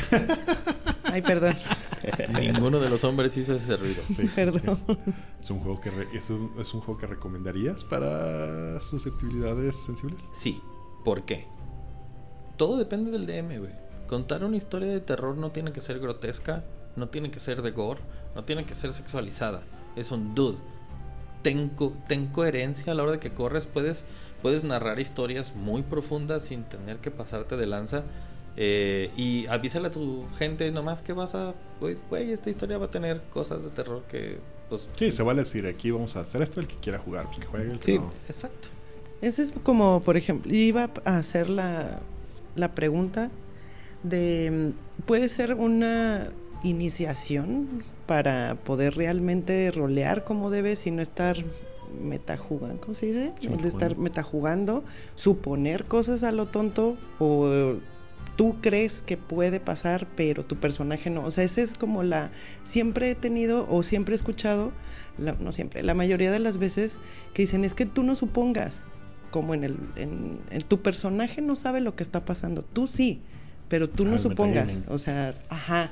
Ay, perdón. Ninguno de los hombres hizo ese ruido. Sí, Perdón. sí. Es un juego que re- es un, es un juego que recomendarías para susceptibilidades sensibles. Sí. ¿Por qué? Todo depende del DM, güey. Contar una historia de terror no tiene que ser grotesca, no tiene que ser de gore, no tiene que ser sexualizada. Es un dude. Ten, co- ten coherencia a la hora de que corres. Puedes, puedes narrar historias muy profundas sin tener que pasarte de lanza. Eh, y avísale a tu gente nomás que vas a... Güey, güey, esta historia va a tener cosas de terror que... Pues, Sí, se vale decir aquí vamos a hacer esto, el que quiera jugar, pues que juegue, el que Sí. no. Exacto. Ese es como, por ejemplo, iba a hacer la, la pregunta de, ¿puede ser una iniciación para poder realmente rolear como debes y no estar metajugando, ¿cómo se dice? Sí, El de estar metajugando. metajugando, suponer cosas a lo tonto o tú crees que puede pasar, pero tu personaje no. O sea, esa es como la... Siempre he tenido o siempre he escuchado, la- no siempre, la mayoría de las veces que dicen es que tú no supongas, como en el... En, en tu personaje no sabe lo que está pasando, tú sí, pero tú Ah, no supongas. O sea, ajá.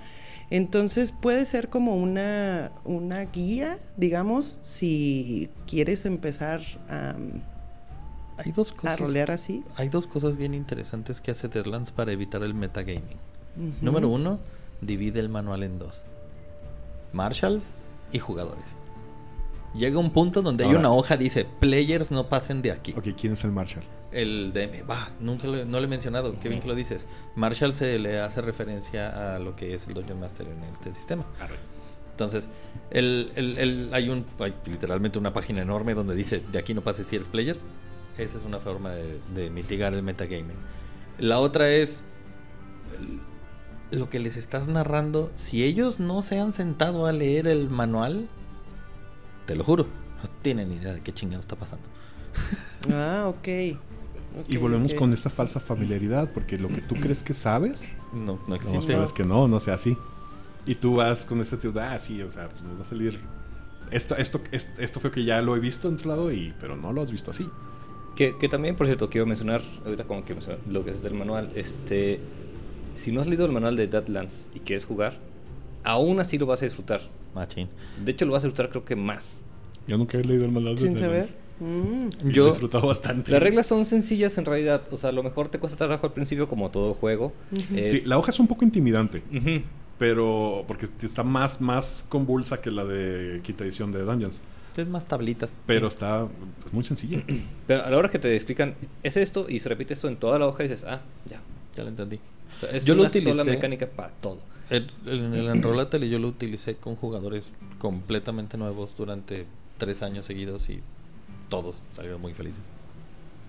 Entonces puede ser como una, una guía, digamos, si quieres empezar a, Hay dos a cosas... rolear así. Hay dos cosas bien interesantes que hace Deadlands para evitar el metagaming. Ujú. Número uno, divide el manual en dos. Marshalls y jugadores. Llega un punto donde hay Ahora- una hoja dice, players no pasen de aquí. Ok, ¿quién es el Marshall? El DM, va, nunca lo, no lo he mencionado, qué bien que lo dices. Marshall se le hace referencia a lo que es el Dungeon Master en este sistema. Entonces, el, el- el- hay, un, hay literalmente una página enorme donde dice, de aquí no pases si eres player. Esa es una forma de, de mitigar el metagaming. La otra es lo que les estás narrando. Si ellos no se han sentado a leer el manual, te lo juro, no tienen idea de qué chingado está pasando. Ah, ok. Y volvemos con esta falsa familiaridad, porque lo que tú crees que sabes, No, no no, existe. sabes que no, no sea así. Y tú vas con esta teoría, ah, sí, o sea, pues nos va a salir. Esto, esto, esto, esto fue que ya lo he visto en otro lado, y, pero no lo has visto así. Que, que también, por cierto, quiero mencionar, ahorita como que mencionar lo que es del manual, este, si no has leído el manual de Deadlands y quieres jugar, aún así lo vas a disfrutar. Machín. De hecho, lo vas a disfrutar creo que más. Yo nunca he leído el manual de Sin saber. Deadlands. Mm. Y Yo- he disfrutado bastante. Las reglas son sencillas en realidad, o sea, a lo mejor te cuesta trabajo al principio como todo juego. Eh, Sí, la hoja es un poco intimidante, ujú. pero porque está más, más convulsa que la de quinta edición de Dungeons. Es más tablitas. Pero Sí. está muy sencilla. Pero a la hora que te explican, es esto y se repite esto en toda la hoja y dices, ah, ya. Ya lo entendí. O sea, Es Yo lo una sola utilicé. mecánica para todo. El, el, el yo lo utilicé con jugadores completamente nuevos durante tres años seguidos y todos salieron muy felices.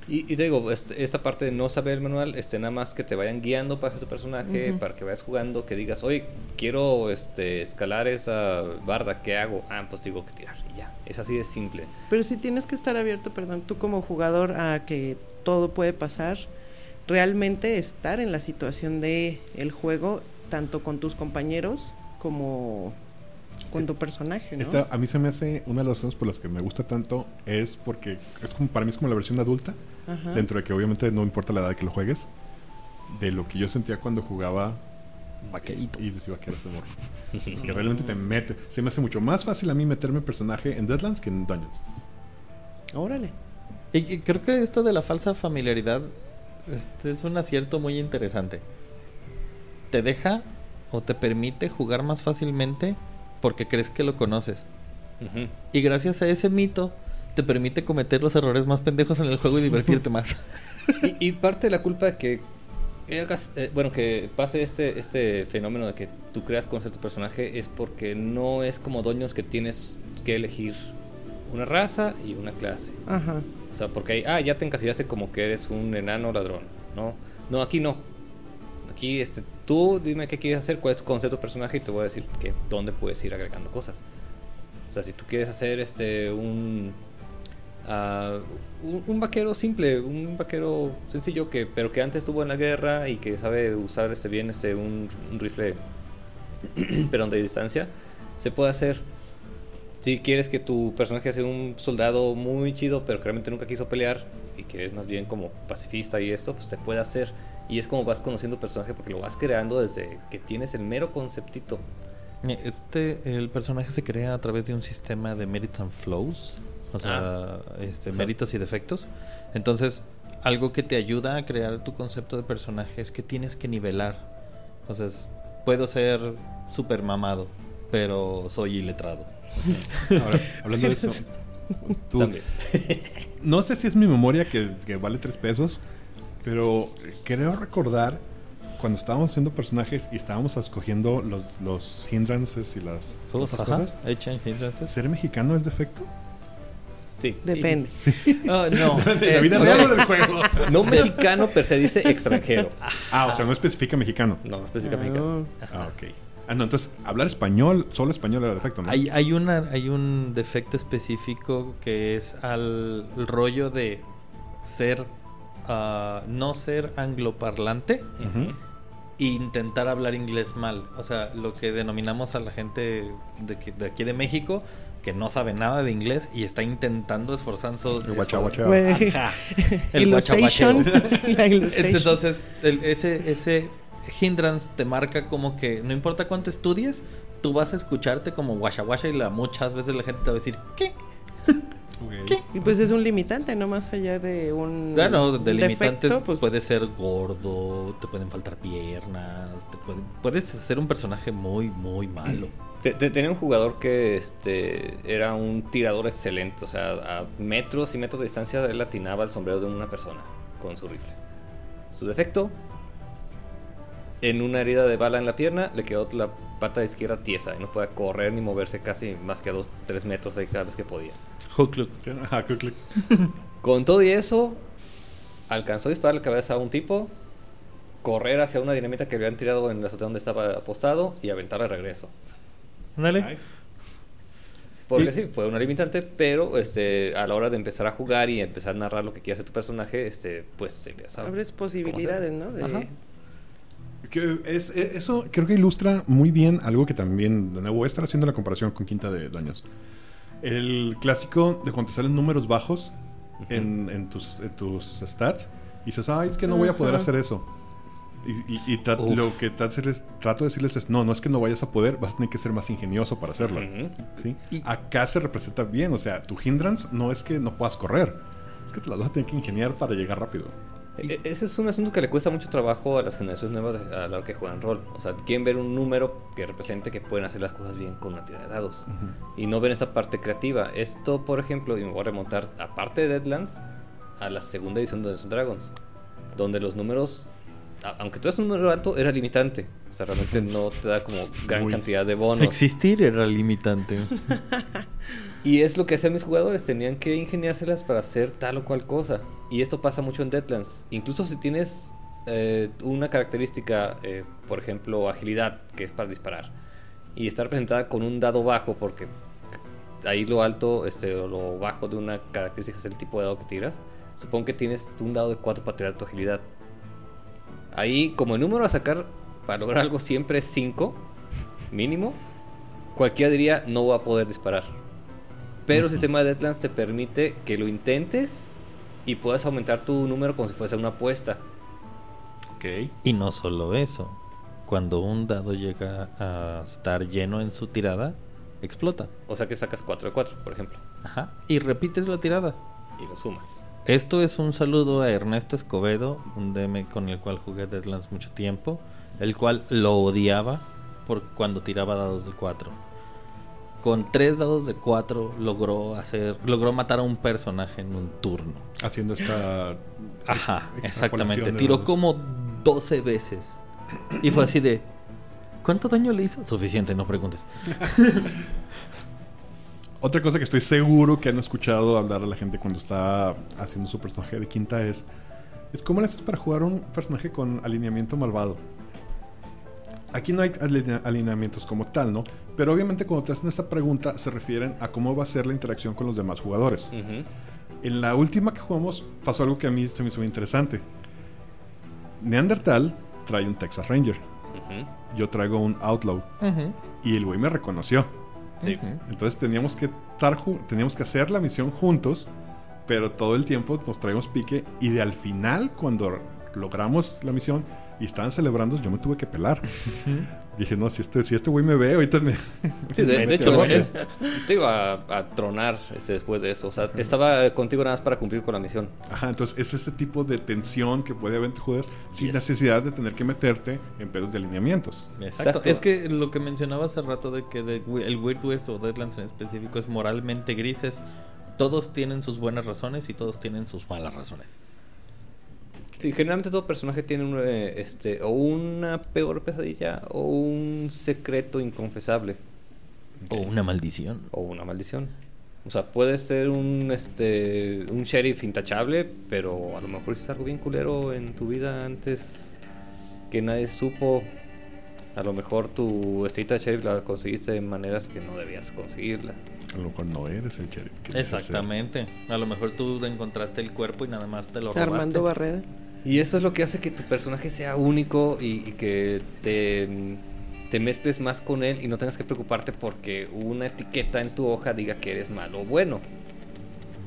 Y, y te digo, este- esta parte de no saber el manual, este, nada más que te vayan guiando para hacer tu personaje, para que vayas jugando, que digas, oye, quiero este, escalar esa barda, ¿qué hago? Ah, pues digo que tirar, y ya. Es así de simple. Pero sí tienes que estar abierto, perdón, tú como jugador a que todo puede pasar, realmente estar en la situación de el juego, tanto con tus compañeros como con tu personaje, ¿no? Esta, a mí se me hace una de las razones por las que me gusta tanto es porque es como para mí es como la versión adulta Ajá. dentro de que obviamente no importa la edad que lo juegues de lo que yo sentía cuando jugaba Vaquerito. y decía vaqueros de morro que realmente te mete se me hace mucho más fácil a mí meterme personaje en Deadlands que en Dungeons Órale. Y, y creo que esto de la falsa familiaridad este es un acierto muy interesante. Te deja o te permite jugar más fácilmente porque crees que lo conoces. Ujú. Y gracias a ese mito te permite cometer los errores más pendejos en el juego y divertirte más. y, y parte de la culpa de que hagas, eh, bueno, que pase este, este fenómeno de que tú creas conocer tu personaje es porque no es como Doños que tienes que elegir una raza y una clase. Ajá. O sea, porque ahí, ah, ya te encasillaste como que eres un enano ladrón, ¿no? No, aquí no. Aquí, este, tú dime qué quieres hacer, cuál es tu concepto de personaje y te voy a decir que dónde puedes ir agregando cosas. O sea, si tú quieres hacer este un ah, un, vaquero simple, un vaquero sencillo que pero que antes estuvo en la guerra y que sabe usar este bien este un, rifle pero de distancia, se puede hacer. Si quieres que tu personaje sea un soldado muy chido, pero que realmente nunca quiso pelear y que es más bien como pacifista y esto, pues se puede hacer. Y es como vas conociendo personaje porque lo vas creando desde que tienes el mero conceptito. Este, el personaje se crea a través de un sistema de merits and flows, o sea, este, o sea- méritos y defectos. Entonces, algo que te ayuda a crear tu concepto de personaje es que tienes que nivelar. O sea, es- puedo ser super mamado, pero soy iletrado. ahora hablando de eso tú- no sé si es mi memoria que, que vale tres pesos pero creo recordar cuando estábamos haciendo personajes y estábamos escogiendo los, los hindrances y las ajá, cosas hindrances. ¿Ser mexicano es defecto? Sí. Depende. No, no. ¿De la eh, vida o real sea, o del juego? No mexicano, per se dice extranjero. Ah, o sea, no especifica mexicano. No, específicamente mexicano. Ah, ok. Ah, no, entonces, hablar español, solo español era defecto, ¿no? Hay, hay, una, hay un defecto específico que es al rollo de ser, ah, no ser angloparlante Ujú. e intentar hablar inglés mal. O sea, lo que denominamos a la gente de, que- de aquí de México que no sabe nada de inglés y está intentando esforzando. El guacha, guacha. Güey. Ajá. El guachaguacheo. Entonces, el- ese, ese hindrance te marca como que no importa cuánto estudies, tú vas a escucharte como guasha y la, muchas veces la gente te va a decir, ¿qué? Ok. Y pues es un limitante, no más allá de un Claro, de limitantes defecto, pues puede ser gordo, te pueden faltar piernas, te puede- puedes ser un personaje muy, muy malo. Te- te- Tenía un jugador que este, era un tirador excelente. O sea, a metros y metros de distancia él atinaba el sombrero de una persona con su rifle. Su defecto: en una herida de bala en la pierna, le quedó la pata izquierda tiesa y no podía correr ni moverse casi más que a 2, 3 metros ahí cada vez que podía. Con todo y eso, alcanzó a disparar la cabeza a un tipo, correr hacia una dinamita que habían tirado en la azotea donde estaba apostado y aventarla de regreso. Ándale. Nice. Porque Y- sí, fue una limitante, pero este, a la hora de empezar a jugar y empezar a narrar lo que quiere hacer tu personaje, este, pues se empieza a- abres posibilidades, ¿no? De, Ajá. Que es, e- eso creo que ilustra muy bien algo que también, de nuevo, voy a estar haciendo la comparación con Quinta de Daños. El clásico de cuando te salen números bajos en, en tus, en tus stats y dices, ay, es que no voy a poder hacer eso. Y, lo que trato de decirles es, no, no es que no vayas a poder, vas a tener que ser más ingenioso para hacerlo. ¿sí? Y- Acá se representa bien, o sea, tu hindrance no es que no puedas correr, es que te las vas a tener que ingeniar para llegar rápido. E- e- Ese es un asunto que le cuesta mucho trabajo a las generaciones nuevas a la hora que juegan rol. O sea, quieren ver un número que represente que pueden hacer las cosas bien con una tira de dados. Y no ven esa parte creativa. Esto, por ejemplo, y me voy a remontar, aparte de Deadlands, a la segunda edición de Dungeons Dragons. Donde los números aunque tú eres un número alto, era limitante. O sea, realmente no te da como gran cantidad de bonos. Existir era limitante. Y es lo que hacían mis jugadores, tenían que ingeniárselas para hacer tal o cual cosa. Y esto pasa mucho en Deadlands. Incluso si tienes eh, una característica, eh, por ejemplo, agilidad, que es para disparar, y está representada con un dado bajo, porque ahí lo alto este, o lo bajo de una característica es el tipo de dado que tiras. Supongo que tienes un dado de 4 para tirar tu agilidad. Ahí, como el número a sacar para lograr algo siempre es 5, mínimo, cualquiera diría no va a poder disparar. Pero el sistema de Deadlands te permite que lo intentes y puedas aumentar tu número como si fuese una apuesta. Ok. y no solo eso. Cuando un dado llega a estar lleno en su tirada, explota. O sea que sacas 4 de 4, por ejemplo, Ajá. Y repites la tirada. y lo sumas. Esto es un saludo a Ernesto Escobedo, un DM con el cual jugué Deadlands mucho tiempo, el cual lo odiaba por cuando tiraba dados de 4. Con tres dados de 4 logró hacer, logró matar a un personaje en un turno. Haciendo esta. Ajá, exactamente. Tiró dados. como 12 veces. Y fue así de ¿Cuánto daño le hizo? Suficiente, no preguntes. Otra cosa que estoy seguro que han escuchado hablar a la gente cuando está haciendo su personaje de quinta es. Es cómo le haces para jugar un personaje con alineamiento malvado. Aquí no hay aline- alineamientos como tal, ¿no? Pero obviamente cuando te hacen esa pregunta se refieren a cómo va a ser la interacción con los demás jugadores. En la última que jugamos pasó algo que a mí se me hizo muy interesante. Neandertal trae un Texas Ranger. Yo traigo un Outlaw. Y el güey me reconoció. Sí. Entonces teníamos que, estar teníamos que hacer la misión juntos, pero todo el tiempo nos traemos pique y de al final, cuando logramos la misión y estaban celebrando, yo me tuve que pelar. Dije, no, si este, si este güey me ve, ahorita me... Sí, de, me de hecho, él te iba a, a tronar este, después de eso. O sea, estaba contigo nada más para cumplir con la misión. Ajá, entonces es ese tipo de tensión que puede haber entre jugadores sin Yes. necesidad de tener que meterte en pedos de alineamientos. Exacto. Exacto. Es que lo que mencionaba hace rato de que de- el Weird West o Deadlands en específico es moralmente grises. Todos tienen sus buenas razones y todos tienen sus malas razones. Sí, generalmente todo personaje tiene un, eh, este, o una peor pesadilla o un secreto inconfesable. O una maldición. o una maldición. O sea, puede ser un este un sheriff intachable, pero a lo mejor hiciste algo bien culero en tu vida antes que nadie supo. A lo mejor tu estrellita de sheriff la conseguiste de maneras que no debías conseguirla. A lo mejor no eres el sheriff. que. Exactamente. A lo mejor tú encontraste el cuerpo y nada más te lo robaste. Armando Barreda. Y eso es lo que hace que tu personaje sea único y, y que te, te mezcles más con él y no tengas que preocuparte porque una etiqueta en tu hoja diga que eres malo o bueno.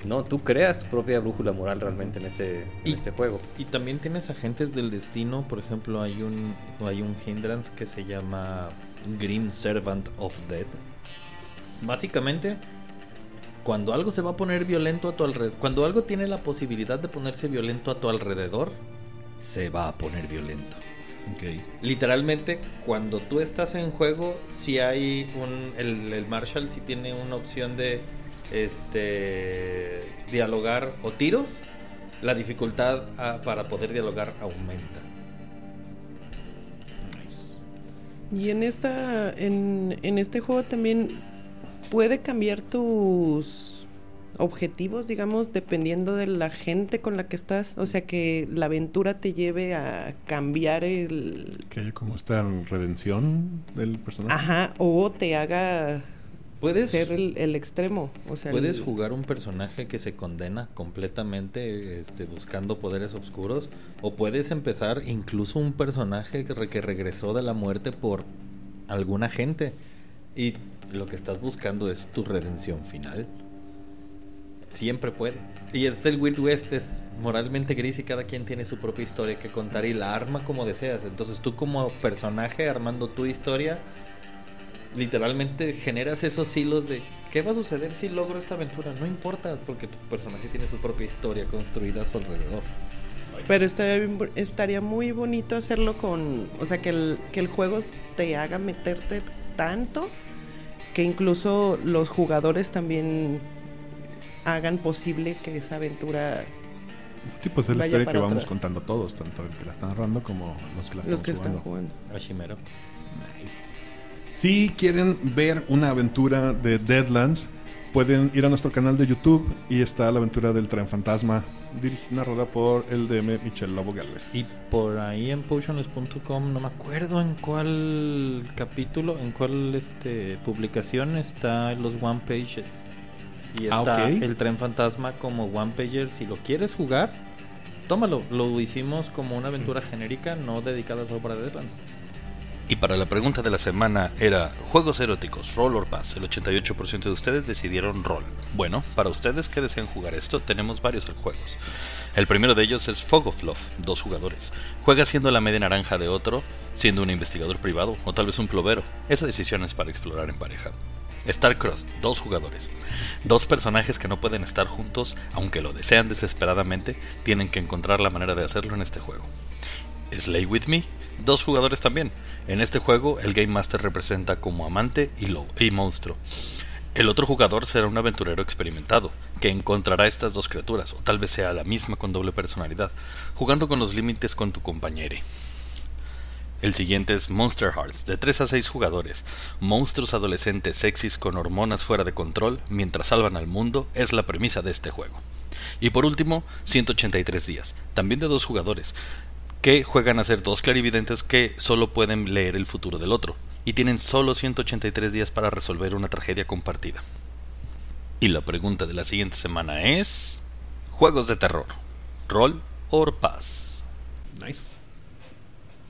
No, tú creas tu propia brújula moral realmente en este, en este juego. Y también tienes agentes del destino. Por ejemplo, hay un, hay un hindrance que se llama Grim Servant of Dead. Básicamente, cuando algo se va a poner violento a tu alrededor, cuando algo tiene la posibilidad de ponerse violento a tu alrededor, se va a poner violento. Ok. Literalmente, cuando tú estás en juego, si hay un. El, el Marshall si tiene una opción de este dialogar o tiros, la dificultad ah, para poder dialogar aumenta. Y en esta, en, en este juego también puede cambiar tus objetivos, digamos, dependiendo de la gente con la que estás. O sea que la aventura te lleve a cambiar el Que haya como esta redención del personaje. ajá, o te haga Puedes, ser el, el extremo. O sea, puedes el- jugar un personaje que se condena completamente este, buscando poderes oscuros. O puedes empezar incluso un personaje que, re- que regresó de la muerte por alguna gente. Y lo que estás buscando es tu redención final. Siempre puedes. Y es el Weird West, es moralmente gris y cada quien tiene su propia historia que contar y la arma como deseas. Entonces tú como personaje armando tu historia, literalmente generas esos hilos de qué va a suceder si logro esta aventura. No importa, porque tu personaje tiene su propia historia construida a su alrededor. Pero estaría, estaría muy bonito hacerlo con, o sea, que que el juego te haga meterte tanto que incluso los jugadores también hagan posible que esa aventura Sí, pues es la historia que vamos contando todos, tanto el que la están narrando como los que la Los que están están jugando. Ashimero. Si quieren ver una aventura de Deadlands, pueden ir a nuestro canal de YouTube y está la aventura del tren fantasma, dirigida narrada por el DM Michel Lobo Galvez. Y por ahí en potionless.com, no me acuerdo en cuál capítulo, en cuál este publicación está los one pages. Y Ah, está ok. el tren fantasma como one pager. Si lo quieres jugar, tómalo. Lo hicimos como una aventura genérica, no dedicada solo para Deadlands. Y para la pregunta de la semana era juegos eróticos, roll or pass. El 88% de ustedes decidieron roll. Bueno, para ustedes que desean jugar esto, tenemos varios juegos. El primero de ellos es Fog of Love, dos jugadores. Juega siendo la media naranja de otro, siendo un investigador privado o tal vez un plovero. Esa decisión es para explorar en pareja. Starcross, dos jugadores. Dos personajes que no pueden estar juntos, aunque lo desean desesperadamente, tienen que encontrar la manera de hacerlo en este juego. Slay With Me, dos jugadores también. En este juego, el Game Master representa como amante y, y monstruo. El otro jugador será un aventurero experimentado, que encontrará estas dos criaturas, o tal vez sea la misma con doble personalidad, jugando con los límites con tu compañero. El siguiente es Monster Hearts, de 3 a 6 jugadores. Monstruos adolescentes sexys con hormonas fuera de control mientras salvan al mundo es la premisa de este juego. Y por último, 183 días, también de dos jugadores, que juegan a ser dos clarividentes que solo pueden leer el futuro del otro, y tienen solo 183 días para resolver una tragedia compartida. Y la pregunta de la siguiente semana es... Juegos de terror. Roll or pass. Nice.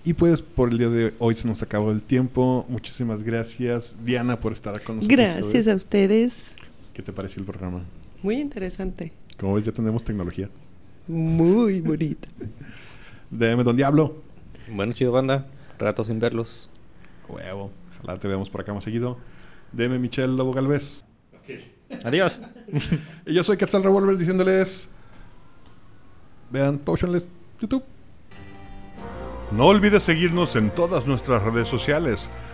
Y pues por el día de hoy se nos acabó el tiempo. Muchísimas gracias, Diana, por estar con nosotros. Gracias a ustedes. ¿Qué te pareció el programa? Muy interesante. Como ves, ya tenemos tecnología. Muy bonita. DM Don Diablo. Bueno, chido banda. Rato sin verlos. Huevo. Ojalá te veamos por acá más seguido. DM Michelle Lobo Galvez. Adiós. Y yo soy Quetzal Revolver diciéndoles. Vean Potionless YouTube. No olvides seguirnos en todas nuestras redes sociales.